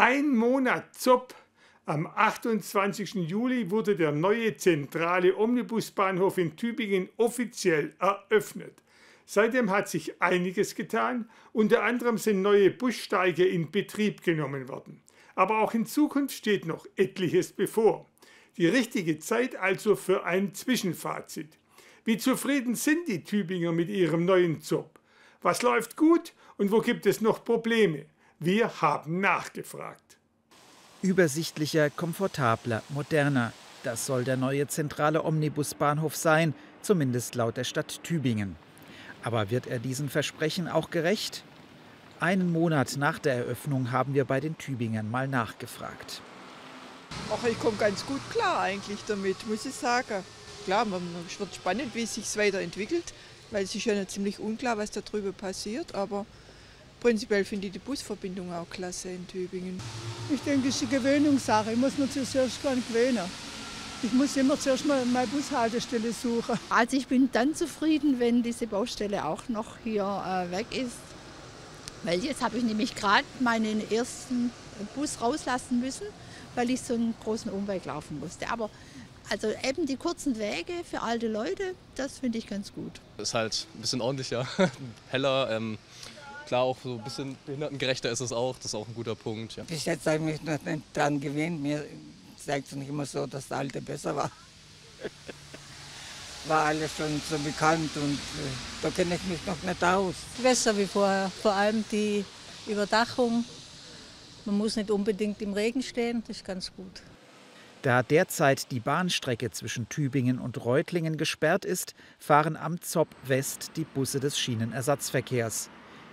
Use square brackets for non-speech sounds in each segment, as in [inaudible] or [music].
Ein Monat ZOP. Am 28. Juli wurde der neue zentrale Omnibusbahnhof in Tübingen offiziell eröffnet. Seitdem hat sich einiges getan. Unter anderem sind neue Bussteige in Betrieb genommen worden. Aber auch in Zukunft steht noch etliches bevor. Die richtige Zeit also für ein Zwischenfazit. Wie zufrieden sind die Tübinger mit ihrem neuen Job? Was läuft gut und wo gibt es noch Probleme? Wir haben nachgefragt. Übersichtlicher, komfortabler, moderner. Das soll der neue zentrale Omnibusbahnhof sein, zumindest laut der Stadt Tübingen. Aber wird er diesen Versprechen auch gerecht? Einen Monat nach der Eröffnung haben wir bei den Tübingern mal nachgefragt. Ach, ich komme ganz gut klar eigentlich damit, muss ich sagen. Klar, es wird spannend, wie es sich weiterentwickelt, weil es ist ja ziemlich unklar, was da drüber passiert, aber Prinzipiell finde ich die Busverbindung auch klasse in Tübingen. Ich denke, es ist eine Gewöhnungssache. Ich muss mir zuerst gar nicht gewöhnen. Ich muss immer zuerst mal meine Bushaltestelle suchen. Also ich bin dann zufrieden, wenn diese Baustelle auch noch hier äh, weg ist. Weil jetzt habe ich nämlich gerade meinen ersten Bus rauslassen müssen, weil ich so einen großen Umweg laufen musste. Aber also eben die kurzen Wege für alte Leute, das finde ich ganz gut. Ist halt ein bisschen ordentlicher, [laughs] heller. Ähm Klar, auch so ein bisschen behindertengerechter ist es auch. Das ist auch ein guter Punkt. Ja. Bis jetzt habe ich mich noch nicht daran gewöhnt. Mir zeigt es nicht immer so, dass der alte besser war. [laughs] war alles schon so bekannt und äh, da kenne ich mich noch nicht aus. Besser wie vorher. Vor allem die Überdachung. Man muss nicht unbedingt im Regen stehen, das ist ganz gut. Da derzeit die Bahnstrecke zwischen Tübingen und Reutlingen gesperrt ist, fahren am Zopp West die Busse des Schienenersatzverkehrs.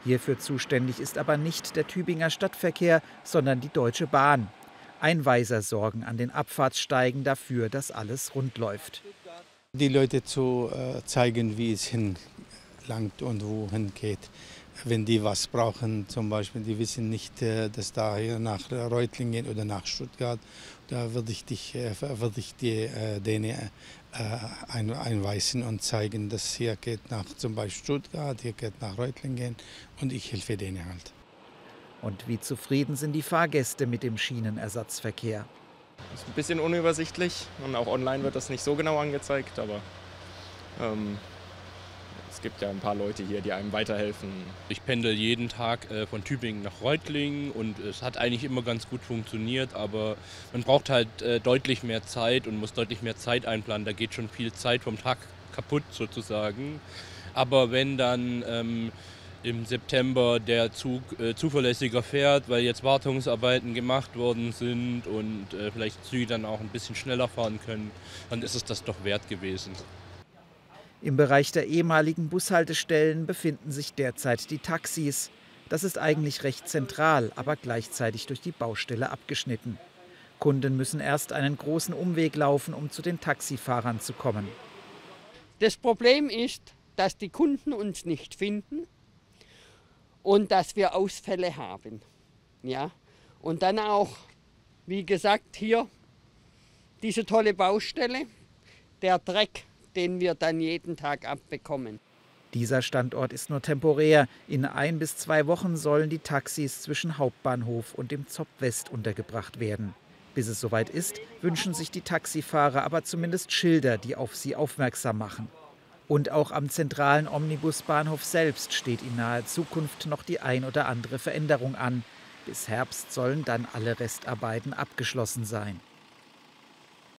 Hierfür zuständig ist aber nicht der Tübinger Stadtverkehr, sondern die Deutsche Bahn. Einweiser sorgen an den Abfahrtssteigen dafür, dass alles rund läuft. Die Leute zu äh, zeigen, wie es hinlangt und wohin geht. Wenn die was brauchen, zum Beispiel, die wissen nicht, äh, dass da hier nach Reutlingen oder nach Stuttgart, da würde ich, dich, äh, würde ich die, denen einweisen und zeigen, dass hier geht nach zum Beispiel Stuttgart, hier geht nach Reutlingen und ich helfe denen halt. Und wie zufrieden sind die Fahrgäste mit dem Schienenersatzverkehr? Das ist ein bisschen unübersichtlich und auch online wird das nicht so genau angezeigt, aber ähm, es gibt ja ein paar Leute hier, die einem weiterhelfen. Ich pendel jeden Tag äh, von Tübingen nach Reutlingen und es hat eigentlich immer ganz gut funktioniert, aber man braucht halt äh, deutlich mehr Zeit und muss deutlich mehr Zeit einplanen. Da geht schon viel Zeit vom Tag kaputt sozusagen. Aber wenn dann ähm, im September der Zug äh, zuverlässiger fährt, weil jetzt Wartungsarbeiten gemacht worden sind und äh, vielleicht Züge dann auch ein bisschen schneller fahren können, dann ist es das doch wert gewesen. Im Bereich der ehemaligen Bushaltestellen befinden sich derzeit die Taxis. Das ist eigentlich recht zentral, aber gleichzeitig durch die Baustelle abgeschnitten. Kunden müssen erst einen großen Umweg laufen, um zu den Taxifahrern zu kommen. Das Problem ist, dass die Kunden uns nicht finden und dass wir Ausfälle haben. Ja? Und dann auch, wie gesagt, hier diese tolle Baustelle, der Dreck, den wir dann jeden Tag abbekommen. Dieser Standort ist nur temporär. In ein bis zwei Wochen sollen die Taxis zwischen Hauptbahnhof und dem Zopp West untergebracht werden. Bis es soweit ist, wünschen sich die Taxifahrer aber zumindest Schilder, die auf sie aufmerksam machen. Und auch am zentralen Omnibusbahnhof selbst steht in naher Zukunft noch die ein oder andere Veränderung an. Bis Herbst sollen dann alle Restarbeiten abgeschlossen sein.